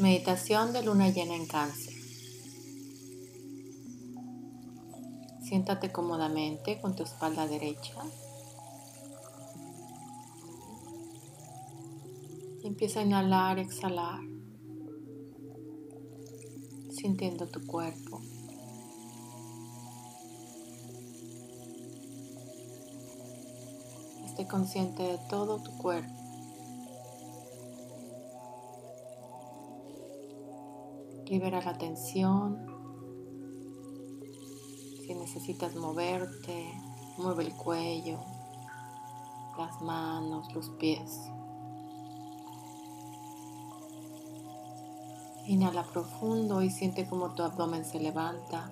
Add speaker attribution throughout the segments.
Speaker 1: Meditación de luna llena en cáncer. Siéntate cómodamente con tu espalda derecha. Empieza a inhalar, exhalar, sintiendo tu cuerpo. Esté consciente de todo tu cuerpo. Libera la tensión. Si necesitas moverte, mueve el cuello, las manos, los pies. Inhala profundo y siente como tu abdomen se levanta.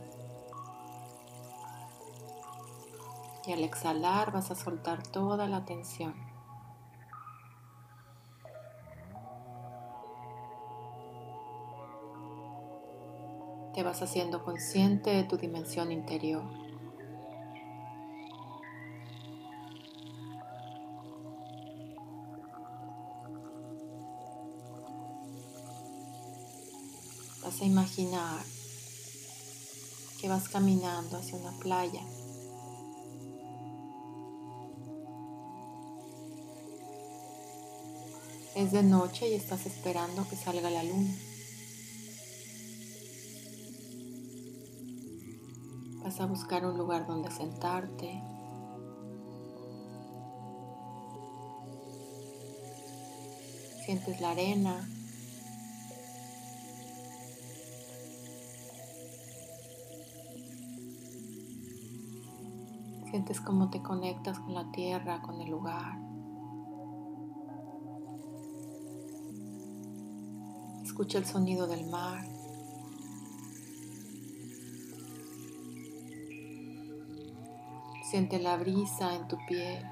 Speaker 1: Y al exhalar vas a soltar toda la tensión. Te vas haciendo consciente de tu dimensión interior. Vas a imaginar que vas caminando hacia una playa. Es de noche y estás esperando que salga la luna. A buscar un lugar donde sentarte. Sientes la arena. Sientes cómo te conectas con la tierra, con el lugar. Escucha el sonido del mar. Siente la brisa en tu piel.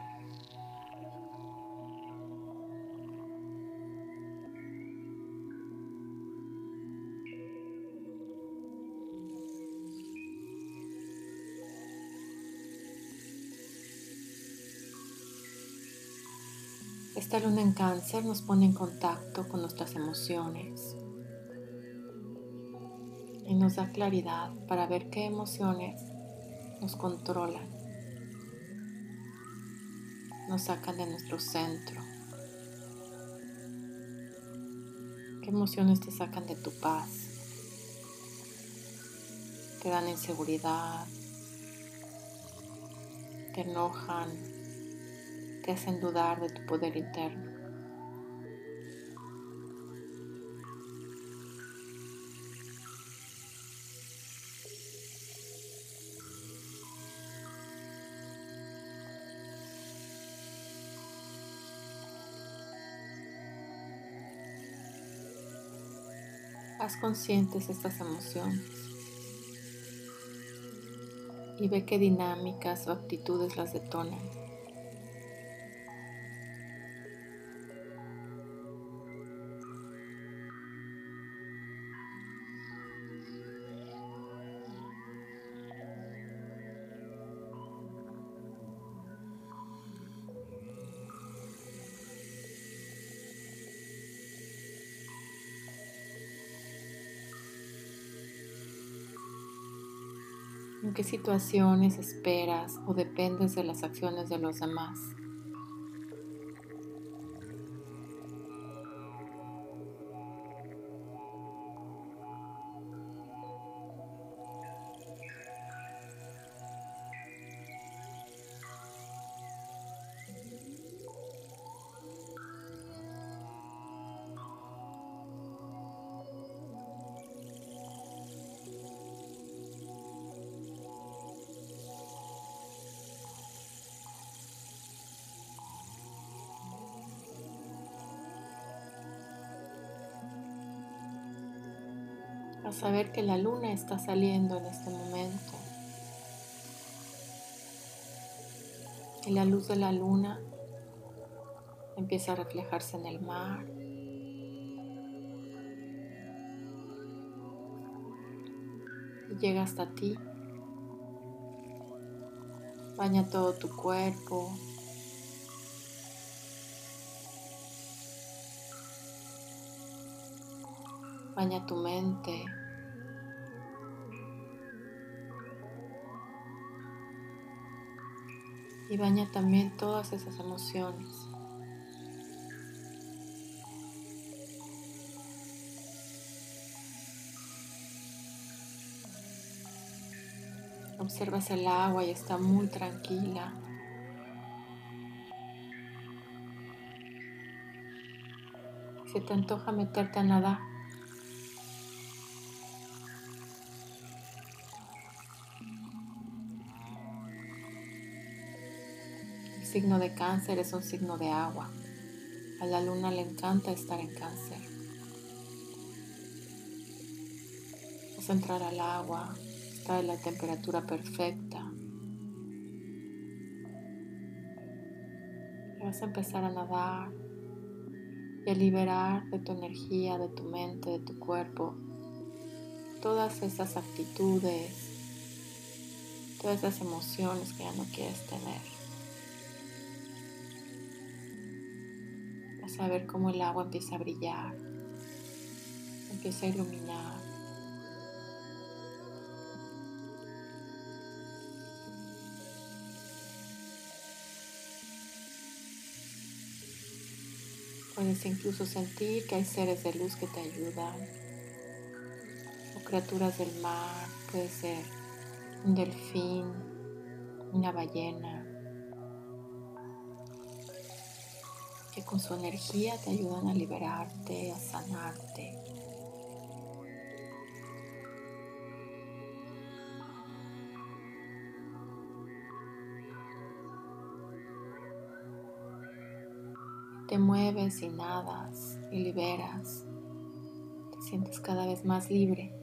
Speaker 1: Esta luna en cáncer nos pone en contacto con nuestras emociones y nos da claridad para ver qué emociones nos controlan nos sacan de nuestro centro? ¿Qué emociones te sacan de tu paz? Te dan inseguridad, te enojan, te hacen dudar de tu poder interno. Haz conscientes estas emociones y ve qué dinámicas o actitudes las detonan. Qué situaciones esperas o dependes de las acciones de los demás? A saber que la luna está saliendo en este momento. Y la luz de la luna empieza a reflejarse en el mar. Y llega hasta ti. Baña todo tu cuerpo, Baña tu mente. Y baña también todas esas emociones. Observas el agua y está muy tranquila. Se te antoja meterte a nadar. Signo de cáncer es un signo de agua. A la luna le encanta estar en cáncer. A entrar al agua, está en la temperatura perfecta. Vas a empezar a nadar y a liberar de tu energía, de tu mente, de tu cuerpo, todas esas actitudes, todas esas emociones que ya no quieres tener. Vas a ver cómo el agua empieza a brillar, empieza a iluminar. Puedes incluso sentir que hay seres de luz que te ayudan o criaturas del mar, puede ser un delfín, una ballena, que con su energía te ayudan a liberarte, a sanarte. Te mueves y nadas y liberas. Te sientes cada vez más libre.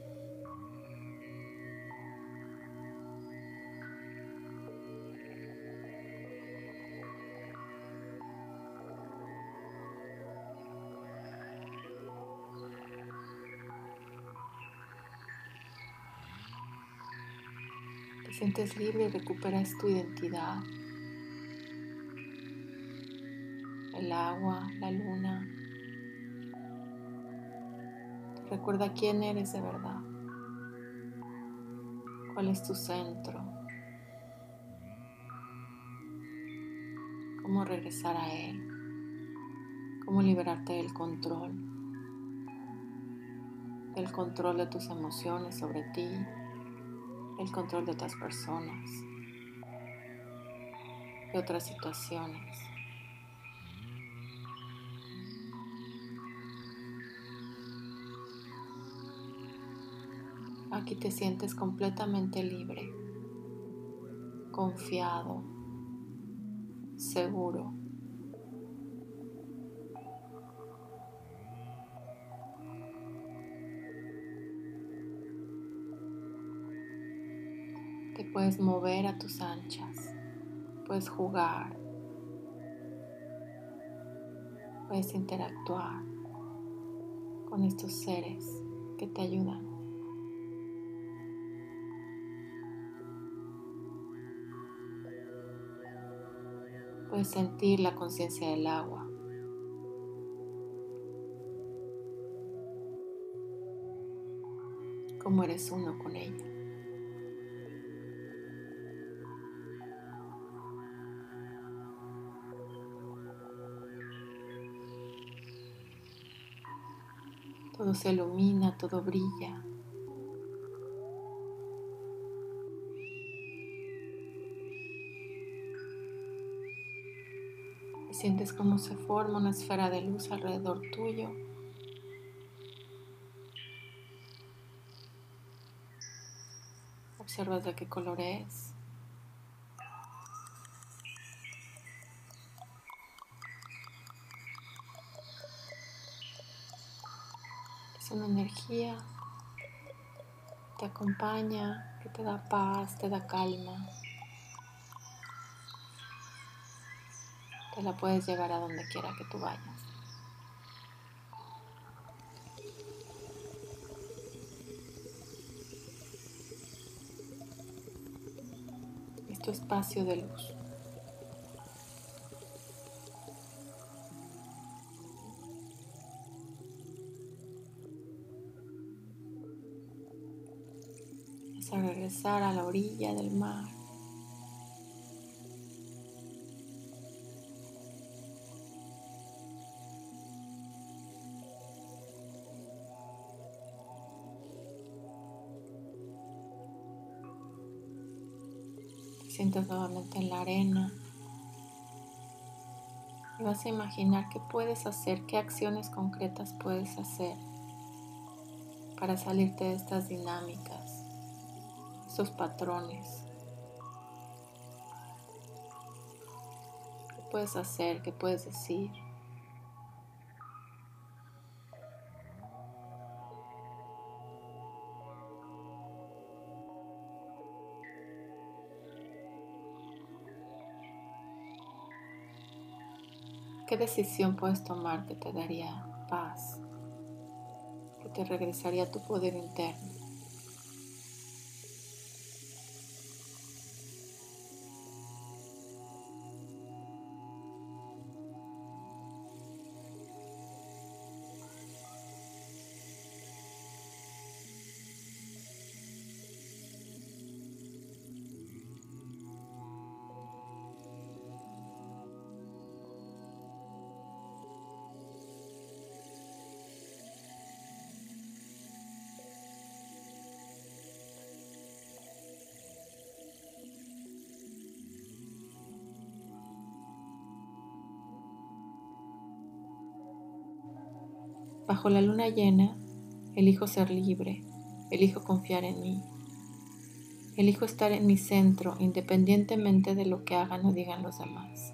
Speaker 1: Sientes libre y recuperas tu identidad. el agua, la luna. Recuerda quién eres de verdad. ¿Cuál es tu centro? ¿Cómo regresar a él? ¿Cómo liberarte del control? Del control de tus emociones sobre ti, el control de otras personas, de otras situaciones. Aquí te sientes completamente libre, confiado, seguro. Te puedes mover a tus anchas, puedes jugar, puedes interactuar con estos seres que te ayudan. Puedes sentir la conciencia del agua. Como eres uno con ella. Todo se ilumina, todo brilla. Sientes cómo se forma una esfera de luz alrededor tuyo. Observas de qué color es. Energía te acompaña, que te da paz, te da calma. te la puedes llevar a donde quiera que tú vayas. Tu espacio de luz. A la orilla del mar. sientas nuevamente en la arena. Y vas a imaginar qué puedes hacer, qué acciones concretas puedes hacer para salirte de estas dinámicas, estos patrones. ¿Qué puedes hacer? ¿Qué puedes decir? ¿Qué decisión puedes tomar que te daría paz? Que te regresaría a tu poder interno. Bajo la luna llena, elijo ser libre, elijo confiar en mí, elijo estar en mi centro independientemente de lo que hagan o digan los demás.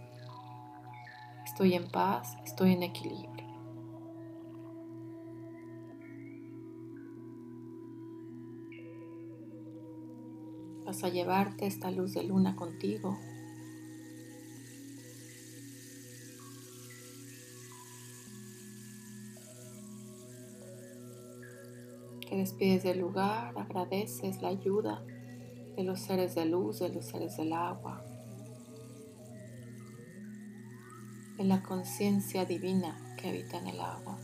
Speaker 1: Estoy en paz, estoy en equilibrio. Vas a llevarte esta luz de luna contigo Te despides del lugar, agradeces la ayuda de los seres de luz, de los seres del agua, de la conciencia divina que habita en el agua.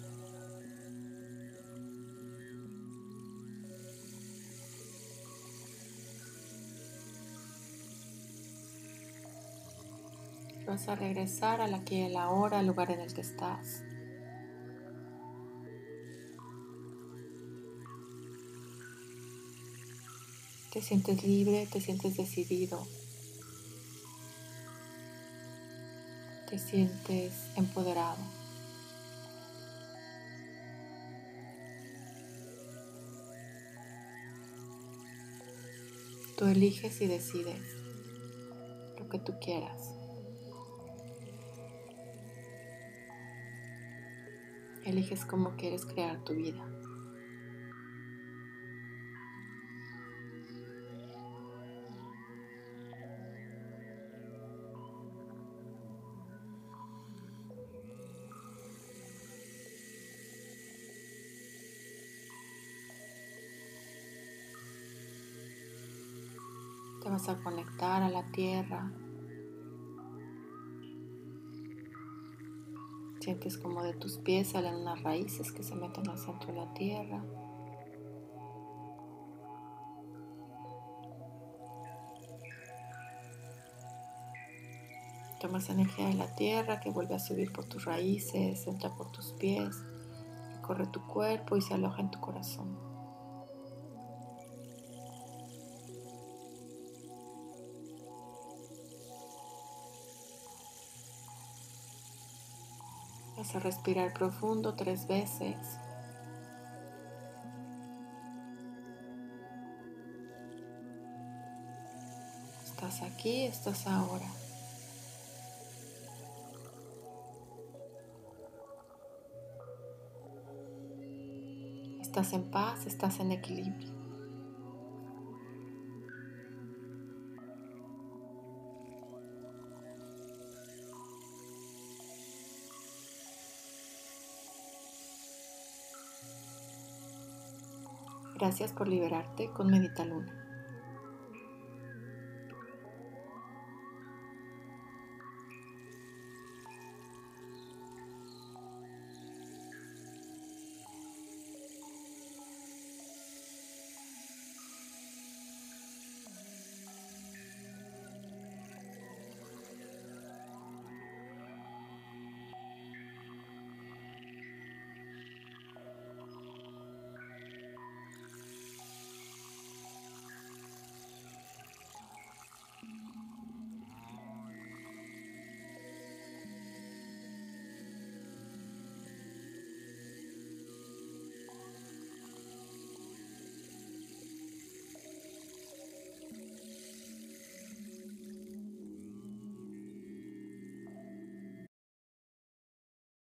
Speaker 1: Vas a regresar a la aquí y la hora, al lugar en el que estás. Te sientes libre, te sientes decidido. Te sientes empoderado. Tú eliges y decides lo que tú quieras. Eliges cómo quieres crear tu vida. A conectar a la tierra. Sientes como de tus pies salen unas raíces que se meten al centro de la tierra. Tomas energía de la tierra que vuelve a subir por tus raíces, entra por tus pies, recorre tu cuerpo y se aloja en tu corazón. A respirar profundo tres veces. Estás aquí, estás ahora. Estás en paz, estás en equilibrio. Gracias por liberarte con Medita Luna.